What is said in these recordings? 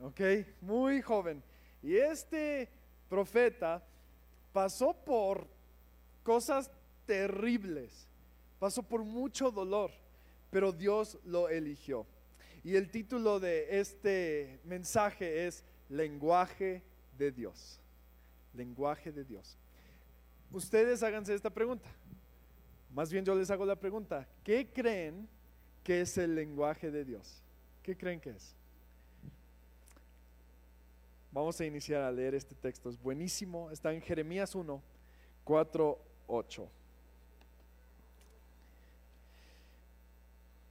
¿ok? Muy joven. Y este profeta pasó por cosas terribles, pasó por mucho dolor, pero Dios lo eligió. Y el título de este mensaje es Lenguaje de Dios. Lenguaje de Dios. Ustedes háganse esta pregunta. Más bien yo les hago la pregunta. ¿Qué creen que es el lenguaje de Dios? ¿Qué creen que es? Vamos a iniciar a leer este texto. Es buenísimo. Está en Jeremías 1, 4, 8.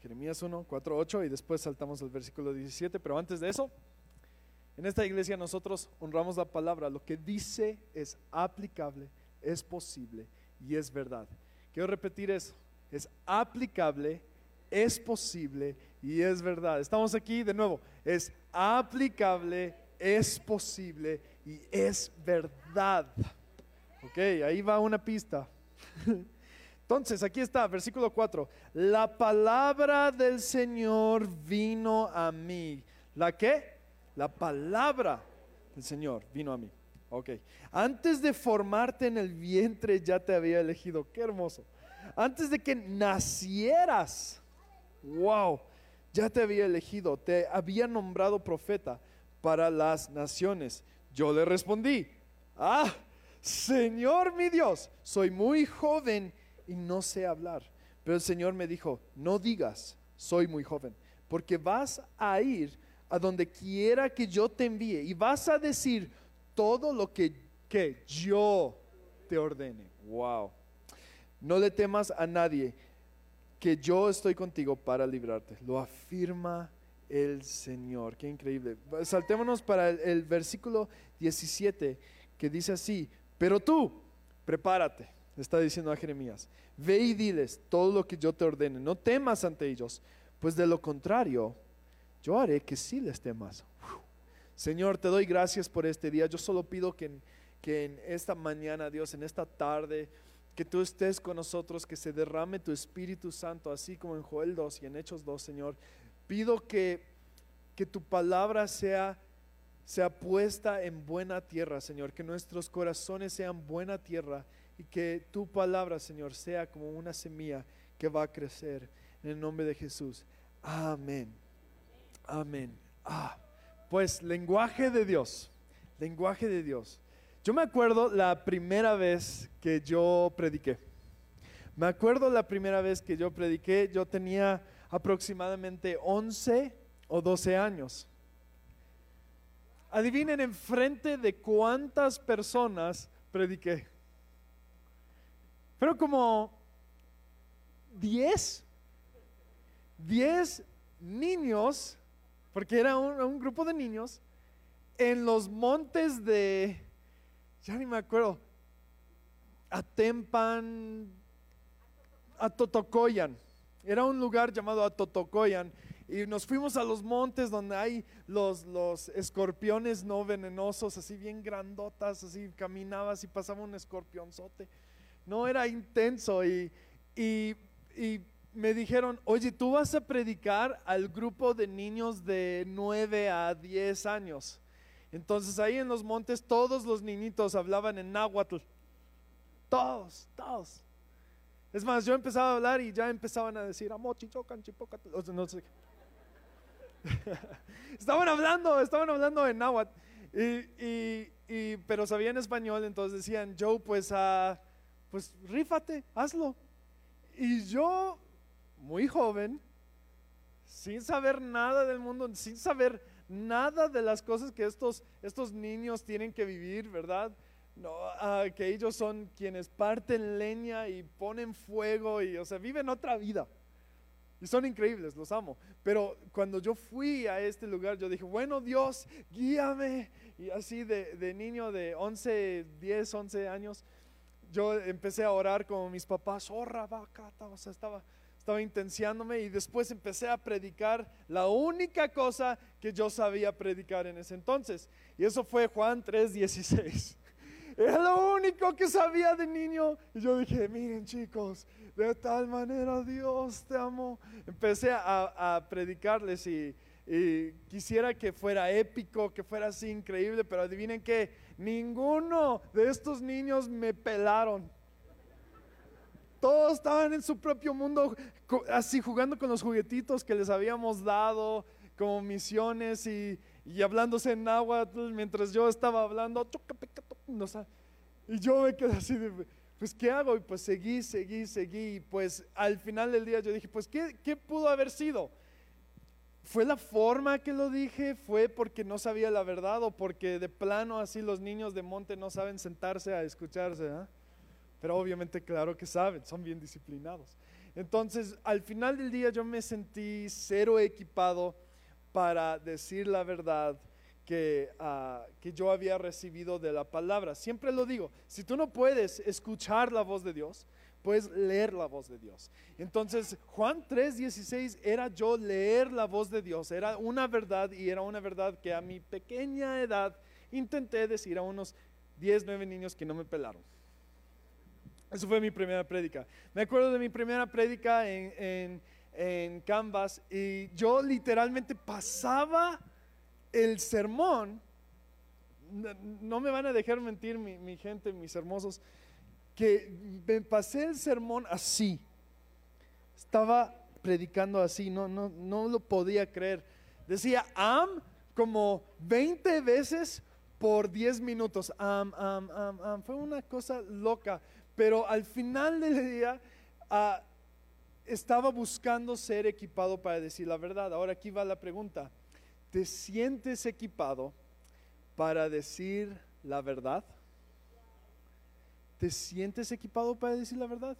Jeremías 1, 4, 8 y después saltamos al versículo 17. Pero antes de eso, en esta iglesia nosotros honramos la palabra. Lo que dice es aplicable, es posible y es verdad. Quiero repetir eso. Es aplicable, es posible y es verdad. Estamos aquí de nuevo. Es aplicable, es posible y es verdad. Ok, ahí va una pista. Entonces, aquí está, versículo 4. La palabra del Señor vino a mí. ¿La qué? La palabra del Señor vino a mí. Ok. Antes de formarte en el vientre ya te había elegido. Qué hermoso. Antes de que nacieras. Wow. Ya te había elegido. Te había nombrado profeta para las naciones. Yo le respondí. Ah, Señor mi Dios, soy muy joven y no sé hablar. Pero el Señor me dijo, no digas, soy muy joven, porque vas a ir a donde quiera que yo te envíe y vas a decir todo lo que, que yo te ordene. Wow. No le temas a nadie, que yo estoy contigo para librarte. Lo afirma el Señor. Qué increíble. Saltémonos para el, versículo 17 que dice así, pero tú, prepárate está diciendo a Jeremías, ve y diles todo lo que yo te ordene, no temas ante ellos, pues de lo contrario, yo haré que sí les temas. Señor, te doy gracias por este día. Yo solo pido que que en esta mañana, Dios, en esta tarde, que tú estés con nosotros, que se derrame tu Espíritu Santo, así como en Joel 2 y en Hechos 2, Señor. Pido que, que tu palabra sea, sea puesta en buena tierra, Señor, que nuestros corazones sean buena tierra y que tu palabra, Señor, sea como una semilla que va a crecer en el nombre de Jesús. Amén. Amén. Ah, pues lenguaje de Dios, lenguaje de Dios. Yo me acuerdo la primera vez que yo prediqué. Me acuerdo la primera vez que yo prediqué, yo tenía aproximadamente 11 o 12 años. Adivinen enfrente de cuántas personas prediqué. Pero como 10, 10 niños, porque era un, grupo de niños, en los montes de, ya ni me acuerdo, Atempan, Atotocoyan. Era un lugar llamado Atotocoyan. Y nos fuimos a los montes donde hay los, los escorpiones no venenosos, así bien grandotas, así caminabas y pasaba un escorpionzote no era intenso y, y, me dijeron, oye, tú vas a predicar al grupo de niños de 9 a 10 años. Entonces ahí en los montes todos los niñitos hablaban en náhuatl. Todos, todos. Es más, yo empezaba a hablar y ya empezaban a decir, chocan, o sea, no sé. estaban hablando, estaban hablando en náhuatl. Y, y, pero sabían español, entonces decían, Joe, pues a pues rífate, hazlo. Y yo, muy joven, sin saber nada del mundo, sin saber nada de las cosas que estos, estos niños tienen que vivir, ¿verdad? No, ah, que ellos son quienes parten leña y ponen fuego y, o sea, viven otra vida. Y son increíbles, los amo. Pero cuando yo fui a este lugar, yo dije, bueno Dios, guíame. Y así de, de niño de 11, 10, 11 años, yo empecé a orar como mis papás, oh, vaca, o sea, estaba, estaba intenciándome y después empecé a predicar la única cosa que yo sabía predicar en ese entonces. Y eso fue Juan 3:16. Era lo único que sabía de niño. Y yo dije, miren chicos, de tal manera Dios te amó. Empecé a, a predicarles y quisiera que fuera épico, que fuera así increíble, pero adivinen que ninguno de estos niños me pelaron. Todos estaban en su propio mundo, así jugando con los juguetitos que les habíamos dado como misiones y, y hablándose en agua mientras yo estaba hablando. Y yo me quedé así de, pues ¿qué hago? Y pues seguí, seguí, seguí. Y pues al final del día yo dije, pues ¿qué, qué pudo haber sido? ¿Fue la forma que lo dije? ¿Fue porque no sabía la verdad o porque de plano así los niños de monte no saben sentarse a escucharse? ¿ah? Pero obviamente claro que saben, son bien disciplinados. Entonces, al final del día yo me sentí cero equipado para decir la verdad que, ah, que yo había recibido de la palabra. Siempre lo digo, si tú no puedes escuchar la voz de Dios, puedes leer la voz de Dios. Entonces, Juan 3:16 era yo leer la voz de Dios, era una verdad y era una verdad que a mi pequeña edad intenté decir a unos 10, 9 niños que no me pelaron. Eso fue mi primera prédica. Me acuerdo de mi primera prédica en, en, Canvas y yo literalmente pasaba el sermón. No, me van a dejar mentir mi, gente, mis hermosos que me pasé el sermón así. Estaba predicando así, no, no, no lo podía creer. Decía am como 20 veces por 10 minutos. Am, am, am, am. Fue una cosa loca. Pero al final del día ah, estaba buscando ser equipado para decir la verdad. Ahora aquí va la pregunta. ¿Te sientes equipado para decir la verdad? ¿Te sientes equipado para decir la verdad?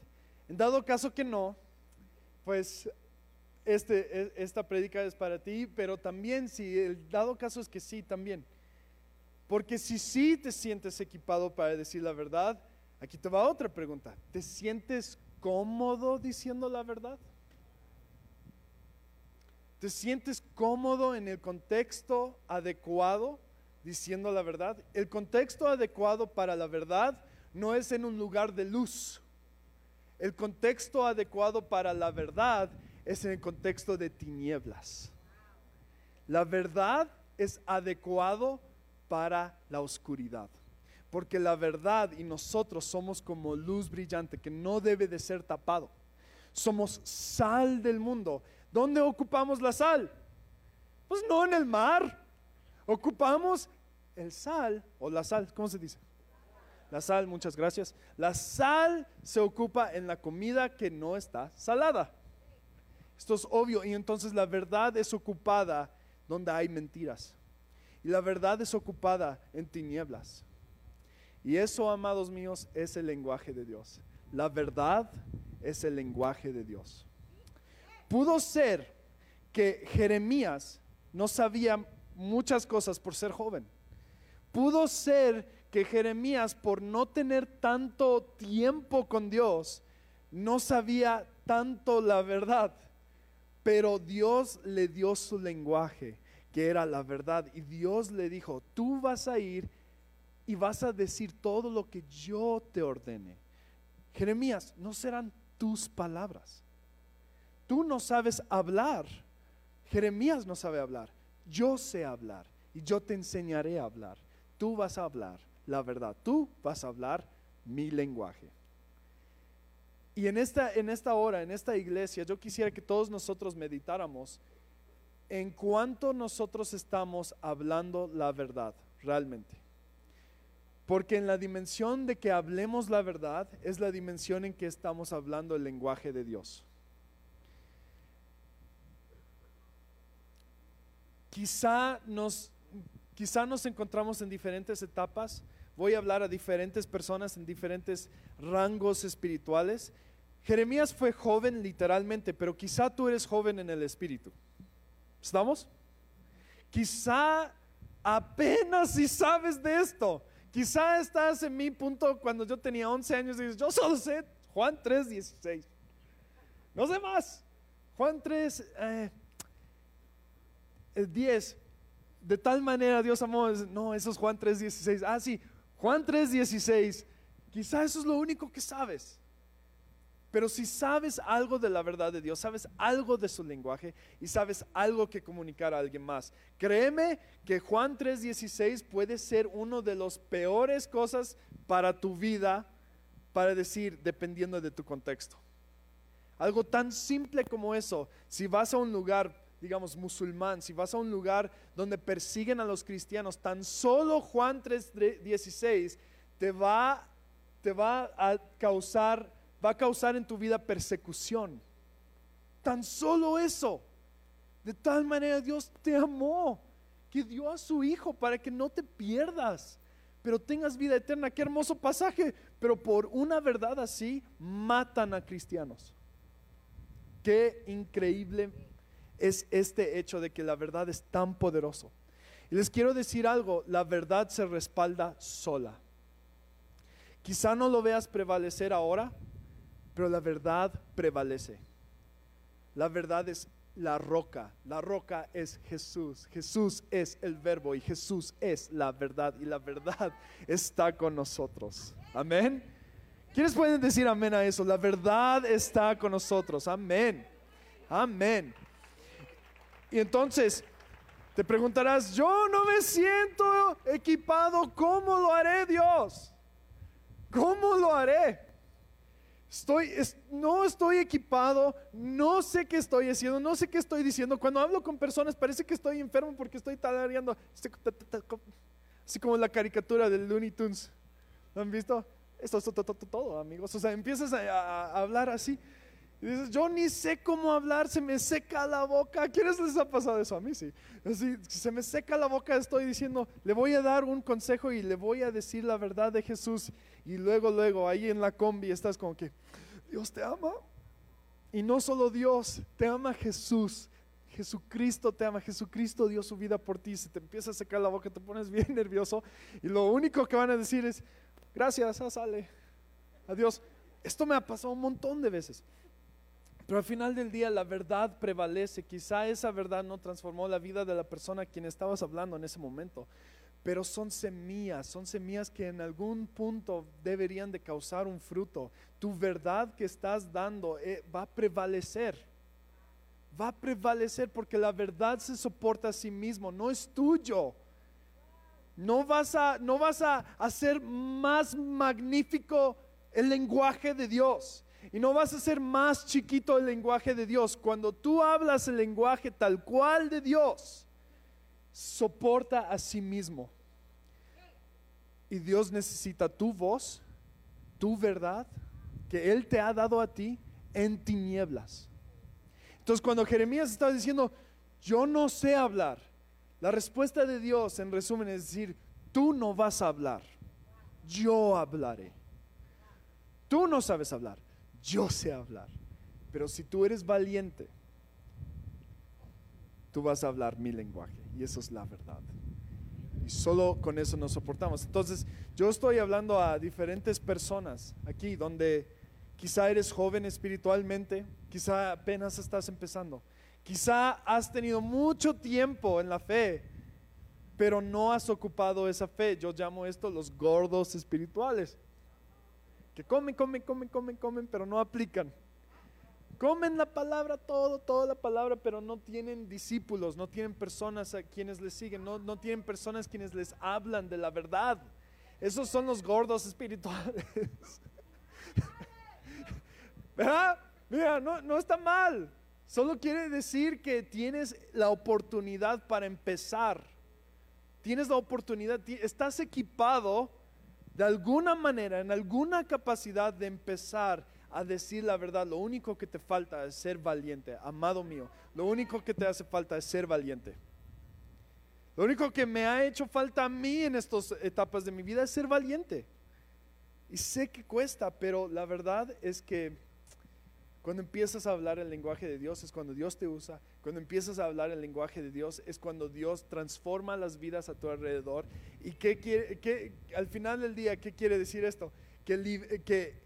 En dado caso que no, pues este, e, esta prédica es para ti, pero también si el dado caso es que sí, también. Porque si sí te sientes equipado para decir la verdad, aquí te va otra pregunta. ¿Te sientes cómodo diciendo la verdad? ¿Te sientes cómodo en el contexto adecuado diciendo la verdad? El contexto adecuado para la verdad no es en un lugar de luz. El contexto adecuado para la verdad es en el contexto de tinieblas. La verdad es adecuado para la oscuridad. Porque la verdad y nosotros somos como luz brillante que no debe de ser tapado. Somos sal del mundo. ¿Dónde ocupamos la sal? Pues no en el mar. Ocupamos el sal o la sal, ¿cómo se dice? La sal, muchas gracias. La sal se ocupa en la comida que no está salada. Esto es obvio. Y entonces la verdad es ocupada donde hay mentiras. Y la verdad es ocupada en tinieblas. Y eso, amados míos, es el lenguaje de Dios. La verdad es el lenguaje de Dios. Pudo ser que Jeremías no sabía muchas cosas por ser joven. Pudo ser que Jeremías, por no tener tanto tiempo con Dios, no sabía tanto la verdad, pero Dios le dio su lenguaje, que era la verdad, y Dios le dijo, tú vas a ir y vas a decir todo lo que yo te ordene. Jeremías, no serán tus palabras. Tú no sabes hablar. Jeremías no sabe hablar. Yo sé hablar y yo te enseñaré a hablar. Tú vas a hablar la verdad. Tú vas a hablar mi lenguaje. Y en esta, en esta hora, en esta iglesia, yo quisiera que todos nosotros meditáramos en cuánto nosotros estamos hablando la verdad realmente. Porque en la dimensión de que hablemos la verdad es la dimensión en que estamos hablando el lenguaje de Dios. Quizá nos, quizá nos encontramos en diferentes etapas voy a hablar a diferentes personas en diferentes rangos espirituales. Jeremías fue joven literalmente, pero quizá tú eres joven en el espíritu. ¿Estamos? Quizá apenas si sabes de esto. Quizá estás en mi punto cuando yo tenía 11 años y dices, yo solo sé Juan 3, 16. No sé más. Juan 3, eh, 10. De tal manera Dios amó. No, eso es Juan 3, 16. Ah, sí. Juan 3:16, quizá eso es lo único que sabes. Pero si sabes algo de la verdad de Dios, sabes algo de su lenguaje y sabes algo que comunicar a alguien más, créeme que Juan 3:16 puede ser uno de los peores cosas para tu vida, para decir, dependiendo de tu contexto. Algo tan simple como eso, si vas a un lugar, digamos, musulmán, si vas a un lugar donde persiguen a los cristianos, tan solo Juan 3:16 te va, te va a causar va a causar en tu vida persecución. Tan solo eso. De tal manera Dios te amó, que dio a su Hijo para que no te pierdas, pero tengas vida eterna. Qué hermoso pasaje. Pero por una verdad así matan a cristianos. Qué increíble es este hecho de que la verdad es tan poderoso. Y les quiero decir algo, la verdad se respalda sola. Quizá no lo veas prevalecer ahora, pero la verdad prevalece. La verdad es la roca, la roca es Jesús, Jesús es el verbo y Jesús es la verdad y la verdad está con nosotros. Amén. ¿Quiénes pueden decir amén a eso? La verdad está con nosotros. Amén. Amén. Y entonces te preguntarás, yo no me siento equipado, ¿cómo lo haré Dios? ¿Cómo lo haré? No estoy equipado, no sé qué estoy haciendo, no sé qué estoy diciendo. Cuando hablo con personas parece que estoy enfermo porque estoy talareando. Así como la caricatura del Looney Tunes. ¿Lo han visto? Esto es todo, amigos. O sea, empiezas a hablar así. Y dices, yo ni sé cómo hablar, se me seca la boca. ¿A quiénes les ha pasado eso? A mí sí. Así, se me seca la boca, estoy diciendo, le voy a dar un consejo y le voy a decir la verdad de Jesús. Y luego, luego, ahí en la combi estás como que, Dios te ama. Y no solo Dios, te ama Jesús. Jesucristo te ama, Jesucristo dio su vida por ti. Se te empieza a secar la boca, te pones bien nervioso. Y lo único que van a decir es, gracias, ah, sale. Adiós. Esto me ha pasado un montón de veces. Pero al final del día la verdad prevalece. Quizá esa verdad no transformó la vida de la persona a quien estabas hablando en ese momento. Pero son semillas, son semillas que en algún punto deberían de causar un fruto. Tu verdad que estás dando eh, va a prevalecer. Va a prevalecer porque la verdad se soporta a sí mismo, no es tuyo. No vas a, no vas a hacer más magnífico el lenguaje de Dios y no vas a ser más chiquito el lenguaje de Dios. Cuando tú hablas el lenguaje tal cual de Dios, soporta a sí mismo. Y Dios necesita tu voz, tu verdad, que Él te ha dado a ti en tinieblas. Entonces cuando Jeremías estaba diciendo, yo no sé hablar, la respuesta de Dios en resumen es decir, tú no vas a hablar, yo hablaré. Tú no sabes hablar, yo sé hablar. Pero si tú eres valiente, tú vas a hablar mi lenguaje. Y eso es la verdad. Y solo con eso nos soportamos. Entonces, yo estoy hablando a diferentes personas aquí, donde quizá eres joven espiritualmente, quizá apenas estás empezando, quizá has tenido mucho tiempo en la fe, pero no has ocupado esa fe. Yo llamo esto los gordos espirituales que comen, comen, comen, comen, comen, pero no aplican. Comen la palabra, todo, toda la palabra, pero no tienen discípulos, no tienen personas a quienes les siguen, no, no tienen personas quienes les hablan de la verdad. Esos son los gordos espirituales. ¿Verdad? Mira, no, no está mal. Solo quiere decir que tienes la oportunidad para empezar. Tienes la oportunidad, estás equipado de alguna manera, en alguna capacidad de empezar a decir la verdad, lo único que te falta es ser valiente, amado mío. Lo único que te hace falta es ser valiente. Lo único que me ha hecho falta a mí en estas etapas de mi vida es ser valiente. Y sé que cuesta, pero la verdad es que cuando empiezas a hablar el lenguaje de Dios es cuando Dios te usa. Cuando empiezas a hablar el lenguaje de Dios es cuando Dios transforma las vidas a tu alrededor. ¿Y qué qué, al final del día, qué quiere decir esto? Que, que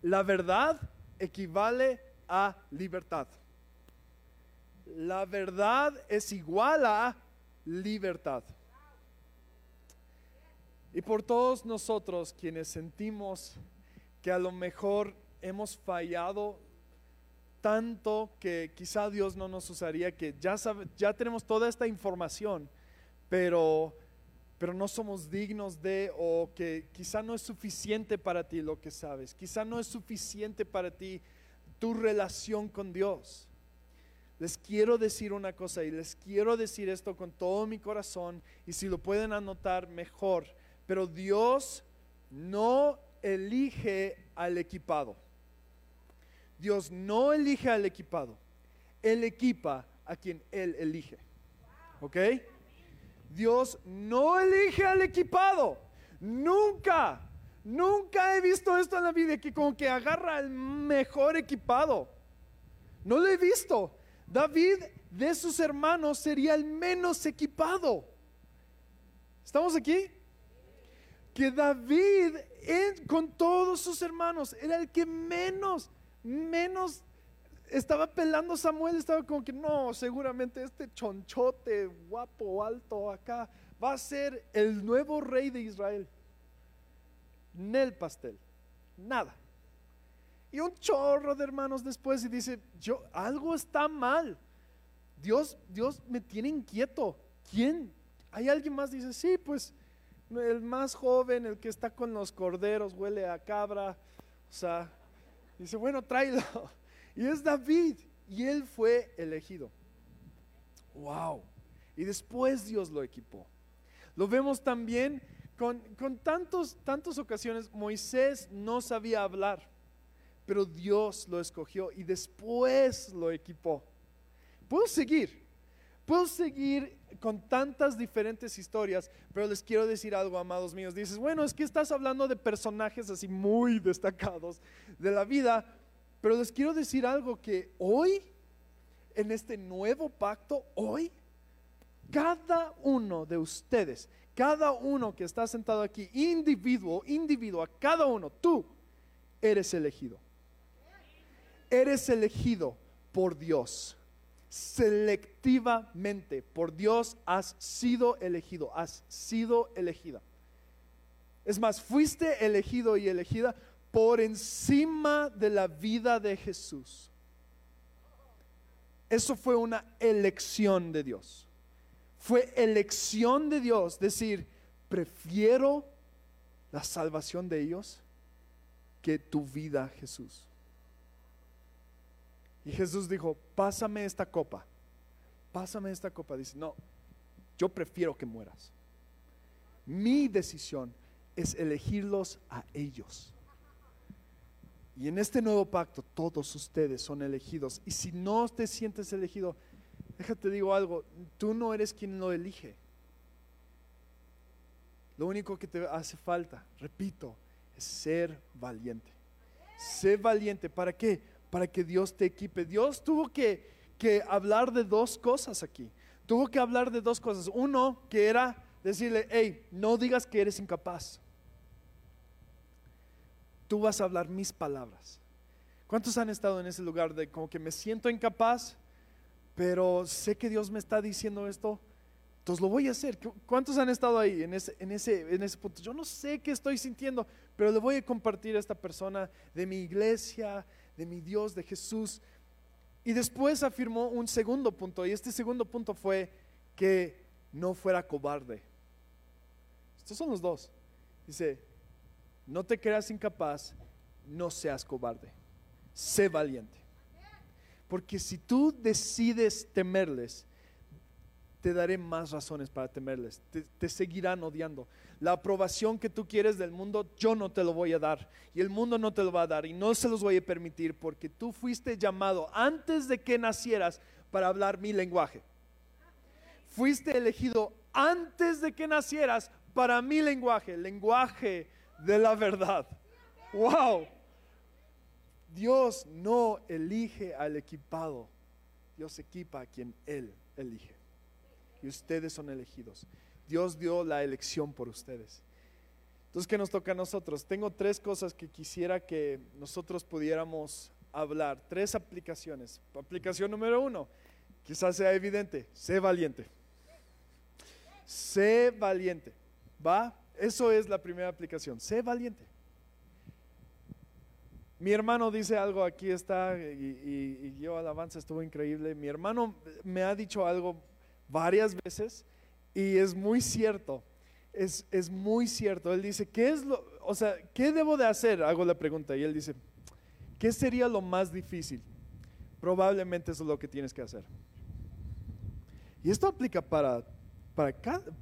la verdad equivale a libertad. La verdad es igual a libertad. Y por todos nosotros quienes sentimos que a lo mejor hemos fallado tanto que quizá Dios no nos usaría, que ya, sabe, ya tenemos toda esta información, pero, pero no somos dignos de, o que quizá no es suficiente para ti lo que sabes, quizá no es suficiente para ti tu relación con Dios. Les quiero decir una cosa y les quiero decir esto con todo mi corazón y si lo pueden anotar mejor, pero Dios no elige al equipado. Dios no elige al equipado. Él equipa a quien Él elige. ¿Ok? Dios no elige al equipado. Nunca, nunca he visto esto en la vida que como que agarra al mejor equipado. No lo he visto. David de sus hermanos sería el menos equipado. ¿Estamos aquí? Que David con todos sus hermanos era el que menos, menos estaba pelando Samuel, estaba como que no, seguramente este chonchote guapo, alto acá va a ser el nuevo rey de Israel. Nel pastel, nada. Y un chorro de hermanos después y dice, yo, algo está mal. Dios, Dios me tiene inquieto. ¿Quién? ¿Hay alguien más? Dice, sí, pues el más joven, el que está con los corderos, huele a cabra. O sea, dice, bueno, tráelo. Y es David. Y él fue elegido. Wow. Y después Dios lo equipó. Lo vemos también con, con tantos, tantas ocasiones. Moisés no sabía hablar pero Dios lo escogió y después lo equipó. Puedo seguir, puedo seguir con tantas diferentes historias, pero les quiero decir algo, amados míos. Dices, bueno, es que estás hablando de personajes así muy destacados de la vida, pero les quiero decir algo que hoy, en este nuevo pacto, hoy, cada uno de ustedes, cada uno que está sentado aquí, individuo, individuo, a cada uno, tú eres elegido eres elegido por Dios. Selectivamente, por Dios has sido elegido, has sido elegida. Es más, fuiste elegido y elegida por encima de la vida de Jesús. Eso fue una elección de Dios. Fue elección de Dios decir, prefiero la salvación de ellos que tu vida, Jesús. Y Jesús dijo, pásame esta copa, pásame esta copa. Dice, no, yo prefiero que mueras. Mi decisión es elegirlos a ellos. Y en este nuevo pacto todos ustedes son elegidos. Y si no te sientes elegido, déjate digo algo, tú no eres quien lo elige. Lo único que te hace falta, repito, es ser valiente. Sé valiente. ¿Para qué? Para que Dios te equipe. Dios tuvo que, que hablar de dos cosas aquí. Tuvo que hablar de dos cosas. Uno, que era decirle, hey, no digas que eres incapaz. Tú vas a hablar mis palabras. ¿Cuántos han estado en ese lugar de como que me siento incapaz, pero sé que Dios me está diciendo esto? Entonces lo voy a hacer. ¿Cuántos han estado ahí en ese, en ese, en ese punto? Yo no sé qué estoy sintiendo, pero le voy a compartir a esta persona de mi iglesia, de mi Dios, de Jesús. Y después afirmó un segundo punto, y este segundo punto fue que no fuera cobarde. Estos son los dos. Dice, no te creas incapaz, no seas cobarde, sé valiente. Porque si tú decides temerles, te daré más razones para temerles. Te, seguirán odiando. La aprobación que tú quieres del mundo, yo no te lo voy a dar. Y el mundo no te lo va a dar. Y no se los voy a permitir porque tú fuiste llamado antes de que nacieras para hablar mi lenguaje. Fuiste elegido antes de que nacieras para mi lenguaje, lenguaje de la verdad. ¡Wow! Dios no elige al equipado, Dios equipa a quien Él elige y ustedes son elegidos. Dios dio la elección por ustedes. Entonces, ¿qué nos toca a nosotros? Tengo tres cosas que quisiera que nosotros pudiéramos hablar, tres aplicaciones. Aplicación número uno, quizás sea evidente, sé valiente. Sé valiente. ¿Va? Eso es la primera aplicación, sé valiente. Mi hermano dice algo, aquí está, y, y, yo alabanza, estuvo increíble. Mi hermano me ha dicho algo varias veces y es muy cierto, es, es muy cierto. Él dice, ¿qué es lo, o sea, qué debo de hacer? Hago la pregunta y él dice, ¿qué sería lo más difícil? Probablemente eso es lo que tienes que hacer. Y esto aplica para, para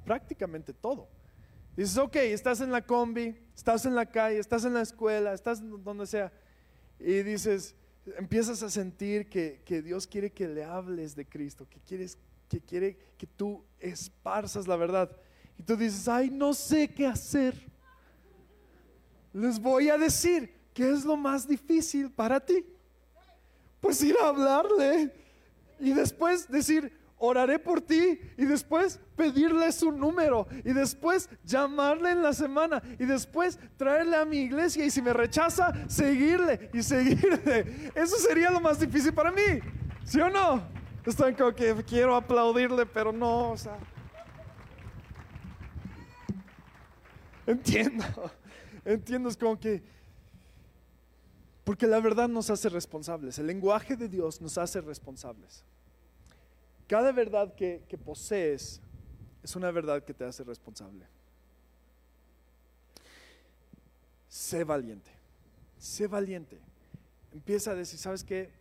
prácticamente todo. Dices, ok, estás en la combi, estás en la calle, estás en la escuela, estás donde sea y dices, empiezas a sentir que, Dios quiere que le hables de Cristo, que, quieres, que quiere que tú esparzas la verdad. Y tú dices, ay, no sé qué hacer. Les voy a decir, ¿qué es lo más difícil para ti? Pues ir a hablarle y después decir, oraré por ti y después pedirle su número y después llamarle en la semana y después traerle a mi iglesia y si me rechaza, seguirle y seguirle. Eso sería lo más difícil para mí, ¿sí o no? Están como que quiero aplaudirle, pero no, o sea. Entiendo, entiendo, es como que... Porque la verdad nos hace responsables, el lenguaje de Dios nos hace responsables. Cada verdad que, posees es una verdad que te hace responsable. Sé valiente, sé valiente. Empieza a decir, ¿sabes qué?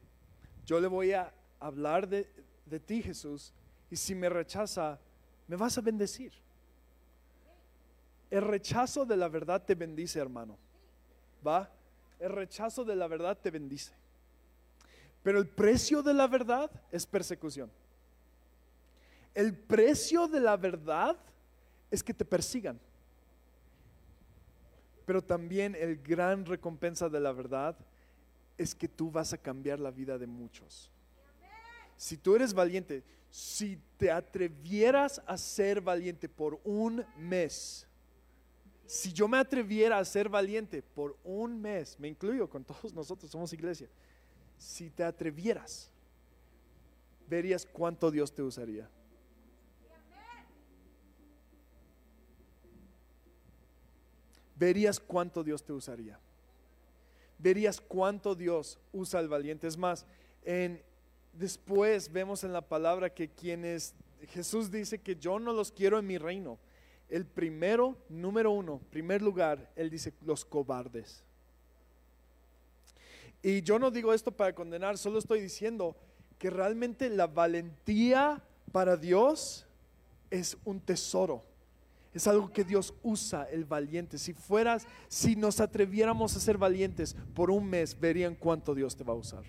Yo le voy a hablar de, de ti, Jesús, y si me rechaza, me vas a bendecir. El rechazo de la verdad te bendice, hermano. ¿Va? El rechazo de la verdad te bendice. Pero el precio de la verdad es persecución. El precio de la verdad es que te persigan. Pero también el gran recompensa de la verdad es que tú vas a cambiar la vida de muchos. Si tú eres valiente, si te atrevieras a ser valiente por un mes, si yo me atreviera a ser valiente por un mes, me incluyo con todos nosotros, somos iglesia, si te atrevieras, verías cuánto Dios te usaría. verías cuánto Dios te usaría. Verías cuánto Dios usa al valiente. Es más, en, después vemos en la palabra que quienes, Jesús dice que yo no los quiero en mi reino. El primero, número uno, primer lugar, Él dice los cobardes. Y yo no digo esto para condenar, solo estoy diciendo que realmente la valentía para Dios es un tesoro. Es algo que Dios usa, el valiente. Si fueras, si nos atreviéramos a ser valientes por un mes, verían cuánto Dios te va a usar.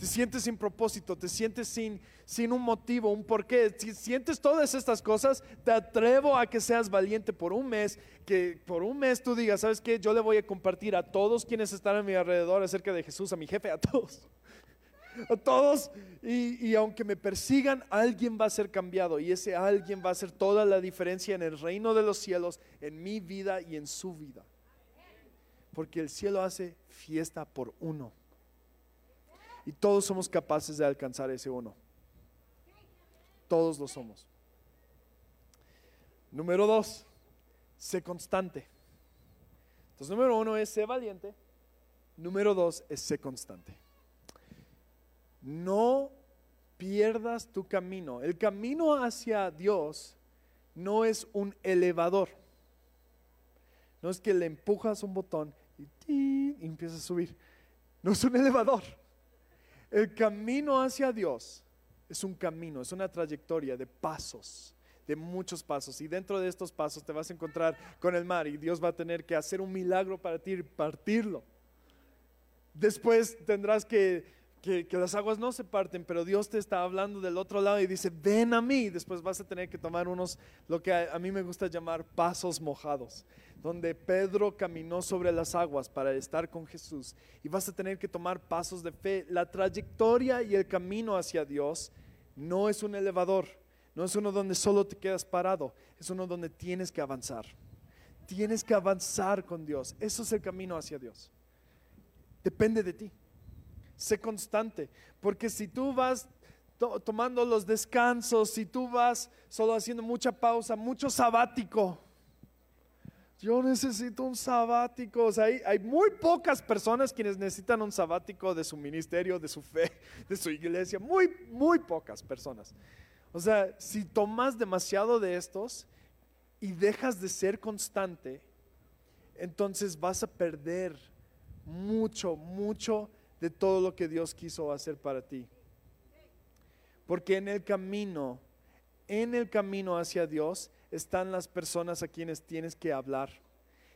Te sientes sin propósito, te sientes sin, sin un motivo, un porqué. Si sientes todas estas cosas, te atrevo a que seas valiente por un mes, que por un mes tú digas, ¿sabes qué? Yo le voy a compartir a todos quienes están a mi alrededor acerca de Jesús, a mi jefe, a todos a todos. Y, aunque me persigan, alguien va a ser cambiado. Y ese alguien va a hacer toda la diferencia en el reino de los cielos, en mi vida y en su vida. Porque el cielo hace fiesta por uno. Y todos somos capaces de alcanzar ese uno. Todos lo somos. Número dos, sé constante. Entonces, número uno es sé valiente. Número dos es sé constante no pierdas tu camino. El camino hacia Dios no es un elevador. No es que le empujas un botón y, empiezas a subir. No es un elevador. El camino hacia Dios es un camino, es una trayectoria de pasos, de muchos pasos. Y dentro de estos pasos te vas a encontrar con el mar y Dios va a tener que hacer un milagro para ti y partirlo. Después tendrás que que, las aguas no se parten, pero Dios te está hablando del otro lado y dice, ven a mí. Después vas a tener que tomar unos, lo que a, mí me gusta llamar pasos mojados, donde Pedro caminó sobre las aguas para estar con Jesús. Y vas a tener que tomar pasos de fe. La trayectoria y el camino hacia Dios no es un elevador, no es uno donde solo te quedas parado, es uno donde tienes que avanzar. Tienes que avanzar con Dios. Eso es el camino hacia Dios. Depende de ti sé constante, porque si tú vas tomando los descansos, si tú vas solo haciendo mucha pausa, mucho sabático, yo necesito un sabático. O sea, hay, hay, muy pocas personas quienes necesitan un sabático de su ministerio, de su fe, de su iglesia. Muy, muy pocas personas. O sea, si tomas demasiado de estos y dejas de ser constante, entonces vas a perder mucho, mucho de todo lo que Dios quiso hacer para ti. Porque en el camino, en el camino hacia Dios, están las personas a quienes tienes que hablar.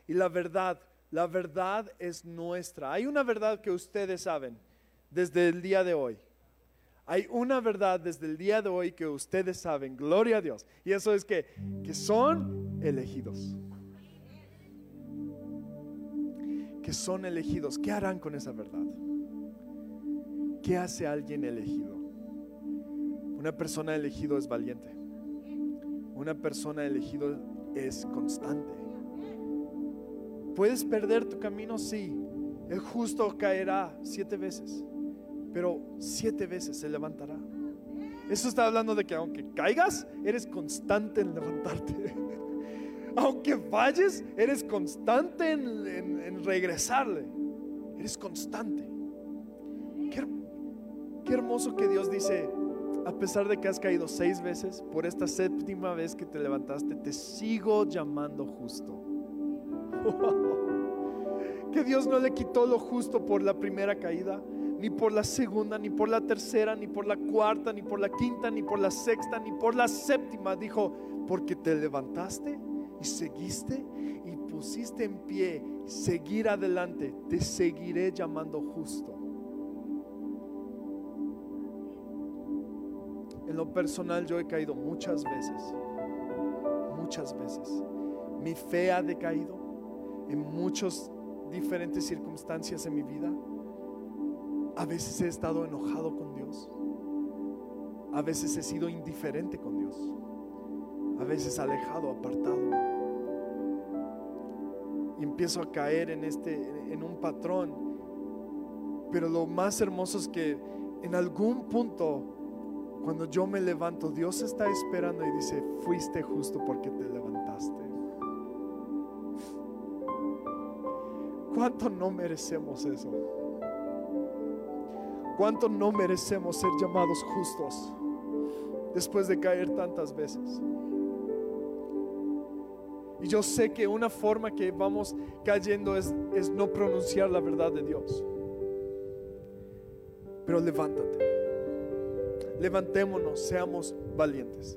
Y la verdad, la verdad es nuestra. Hay una verdad que ustedes saben desde el día de hoy. Hay una verdad desde el día de hoy que ustedes saben, gloria a Dios. Y eso es que, que son elegidos. Que son elegidos. ¿Qué harán con esa verdad? ¿Qué hace alguien elegido? Una persona elegido es valiente. Una persona elegido es constante. Puedes perder tu camino, sí. El justo caerá siete veces, pero siete veces se levantará. Eso está hablando de que aunque caigas, eres constante en levantarte. aunque falles, eres constante en, regresarle. Eres constante. Qué, qué hermoso que Dios dice, a pesar de que has caído seis veces, por esta séptima vez que te levantaste, te sigo llamando justo. Que Dios no le quitó lo justo por la primera caída, ni por la segunda, ni por la tercera, ni por la cuarta, ni por la quinta, ni por la sexta, ni por la séptima. Dijo, porque te levantaste y seguiste y pusiste en pie, seguir adelante, te seguiré llamando justo. Lo personal yo he caído muchas veces, muchas veces. Mi fe ha decaído en muchas diferentes circunstancias en mi vida. A veces he estado enojado con Dios. A veces he sido indiferente con Dios. A veces alejado, apartado. Y empiezo a caer en este en un patrón. Pero lo más hermoso es que en algún punto cuando yo me levanto, Dios está esperando y dice, fuiste justo porque te levantaste. ¿Cuánto no merecemos eso? ¿Cuánto no merecemos ser llamados justos después de caer tantas veces? Y yo sé que una forma que vamos cayendo es, es no pronunciar la verdad de Dios. Pero levántate levantémonos, seamos valientes.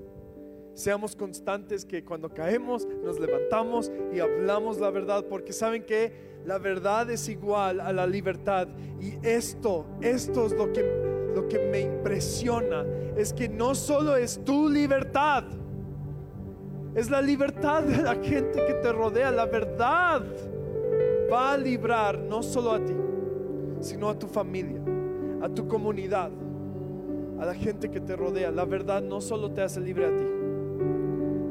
Seamos constantes que cuando caemos nos levantamos y hablamos la verdad, porque saben que la verdad es igual a la libertad. Y esto, esto es lo que, lo que me impresiona, es que no solo es tu libertad, es la libertad de la gente que te rodea. La verdad va a librar no solo a ti, sino a tu familia, a tu comunidad a la gente que te rodea. La verdad no solo te hace libre a ti,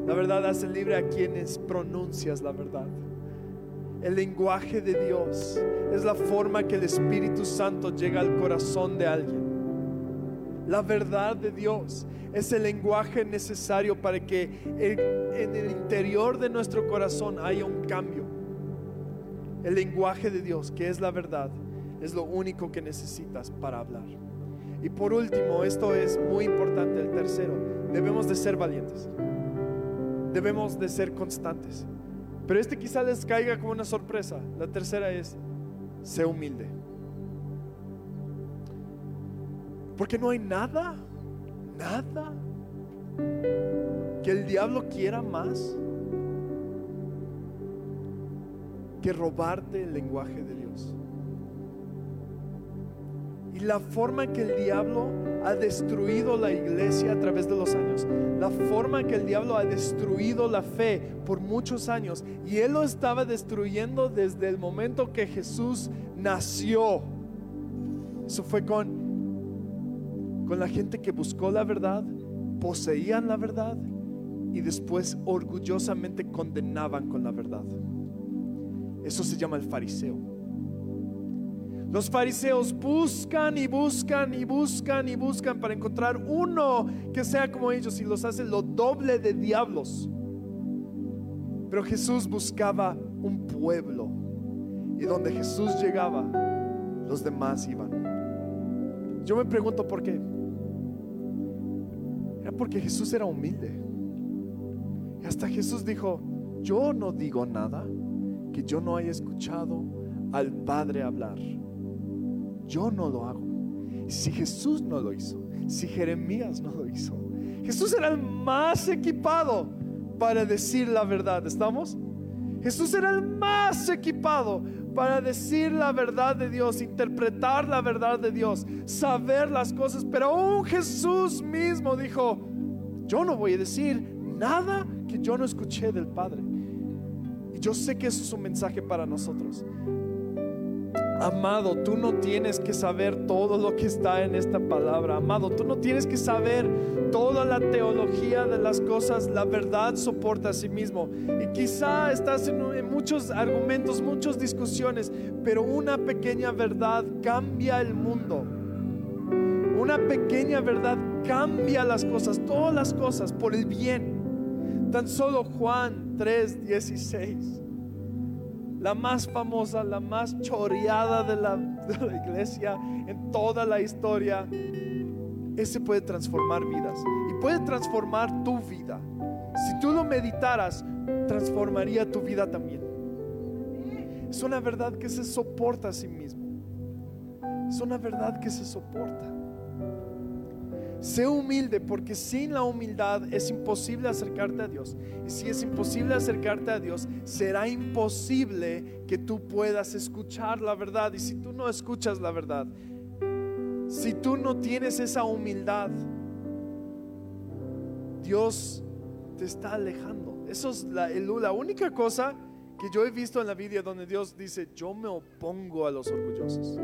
la verdad hace libre a quienes pronuncias la verdad. El lenguaje de Dios es la forma que el Espíritu Santo llega al corazón de alguien. La verdad de Dios es el lenguaje necesario para que en el interior de nuestro corazón haya un cambio. El lenguaje de Dios, que es la verdad, es lo único que necesitas para hablar. Y por último, esto es muy importante, el tercero, debemos de ser valientes. Debemos de ser constantes. Pero este quizá les caiga como una sorpresa. La tercera es, sé humilde. Porque no hay nada, nada que el diablo quiera más que robarte el lenguaje de Dios. Y la forma que el diablo ha destruido la iglesia a través de los años, la forma que el diablo ha destruido la fe por muchos años, y él lo estaba destruyendo desde el momento que Jesús nació. Eso fue con, con la gente que buscó la verdad, poseían la verdad y después orgullosamente condenaban con la verdad. Eso se llama el fariseo. Los fariseos buscan y buscan y buscan y buscan para encontrar uno que sea como ellos y los hace lo doble de diablos. Pero Jesús buscaba un pueblo. Y donde Jesús llegaba, los demás iban. Yo me pregunto por qué. Era porque Jesús era humilde. Y hasta Jesús dijo, yo no digo nada que yo no haya escuchado al Padre hablar. Yo no lo hago. Si Jesús no lo hizo, si Jeremías no lo hizo, Jesús era el más equipado para decir la verdad. ¿Estamos? Jesús era el más equipado para decir la verdad de Dios, interpretar la verdad de Dios, saber las cosas. Pero aún Jesús mismo dijo, yo no voy a decir nada que yo no escuché del Padre. Y yo sé que eso es un mensaje para nosotros. Amado, tú no tienes que saber todo lo que está en esta palabra. Amado, tú no tienes que saber toda la teología de las cosas. La verdad soporta a sí mismo. Y quizá estás en, muchos argumentos, muchas discusiones, pero una pequeña verdad cambia el mundo. Una pequeña verdad cambia las cosas, todas las cosas, por el bien. Tan solo Juan 3, 16 la más famosa, la más choreada de la, de la, iglesia en toda la historia. Ese puede transformar vidas y puede transformar tu vida. Si tú lo meditaras, transformaría tu vida también. Es una verdad que se soporta a sí mismo. Es una verdad que se soporta. Sé humilde porque sin la humildad es imposible acercarte a Dios. Y si es imposible acercarte a Dios, será imposible que tú puedas escuchar la verdad. Y si tú no escuchas la verdad, si tú no tienes esa humildad, Dios te está alejando. Eso es la, única cosa que yo he visto en la Biblia donde Dios dice, yo me opongo a los orgullosos,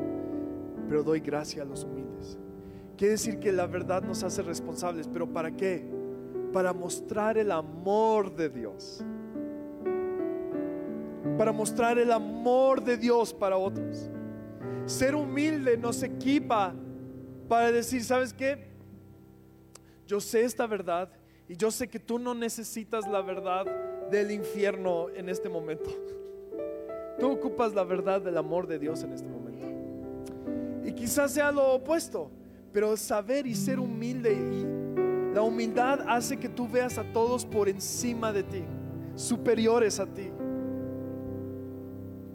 pero doy gracia a los humildes. Quiere decir que la verdad nos hace responsables, pero ¿para qué? Para mostrar el amor de Dios. Para mostrar el amor de Dios para otros. Ser humilde nos equipa para decir, ¿sabes qué? Yo sé esta verdad y yo sé que tú no necesitas la verdad del infierno en este momento. Tú ocupas la verdad del amor de Dios en este momento. Y quizás sea lo opuesto pero saber y ser humilde y la humildad hace que tú veas a todos por encima de ti, superiores a ti.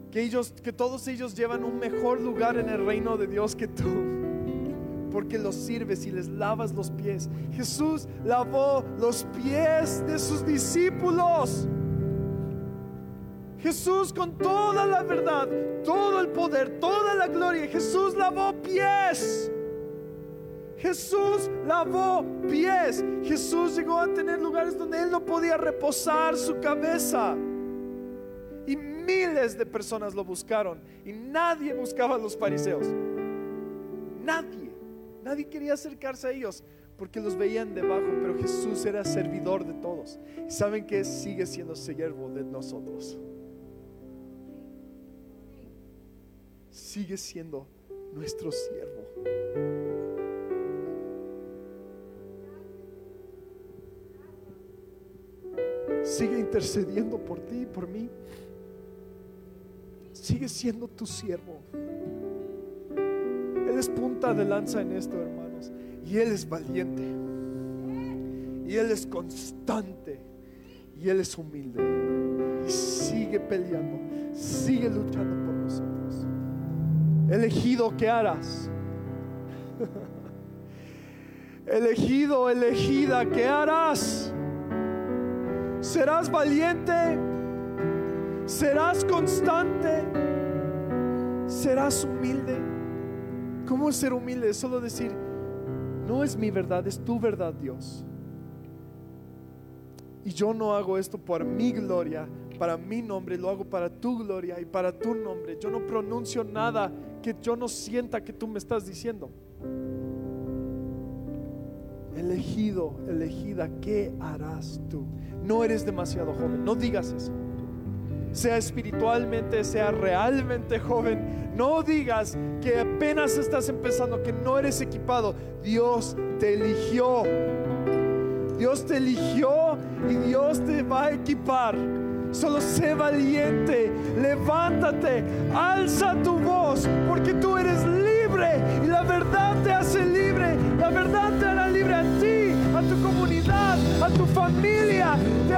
Que ellos que todos ellos llevan un mejor lugar en el reino de Dios que tú. Porque los sirves y les lavas los pies. Jesús lavó los pies de sus discípulos. Jesús con toda la verdad, todo el poder, toda la gloria, Jesús lavó pies. Jesús lavó pies. Jesús llegó a tener lugares donde él no podía reposar su cabeza. Y miles de personas lo buscaron. Y nadie buscaba a los fariseos. Nadie. Nadie quería acercarse a ellos porque los veían debajo. Pero Jesús era servidor de todos. Y saben que sigue siendo siervo de nosotros. Sigue siendo nuestro siervo. Intercediendo por ti y por mí. Sigue siendo tu siervo. Él es punta de lanza en esto, hermanos. Y Él es valiente. Y Él es constante. Y Él es humilde. Y sigue peleando. Sigue luchando por nosotros. Elegido, ¿qué harás? Elegido, elegida, ¿qué harás? Serás valiente, serás constante, serás humilde. ¿Cómo ser humilde? Es solo decir, no es mi verdad, es tu verdad, Dios. Y yo no hago esto por mi gloria, para mi nombre, lo hago para tu gloria y para tu nombre. Yo no pronuncio nada que yo no sienta que tú me estás diciendo. Elegido, elegida, ¿qué harás tú? no eres demasiado joven. No digas eso. Sea espiritualmente, sea realmente joven. No digas que apenas estás empezando, que no eres equipado. Dios te eligió. Dios te eligió y Dios te va a equipar. Solo sé valiente, levántate, alza tu voz, porque tú eres libre y la verdad te hace libre. La verdad te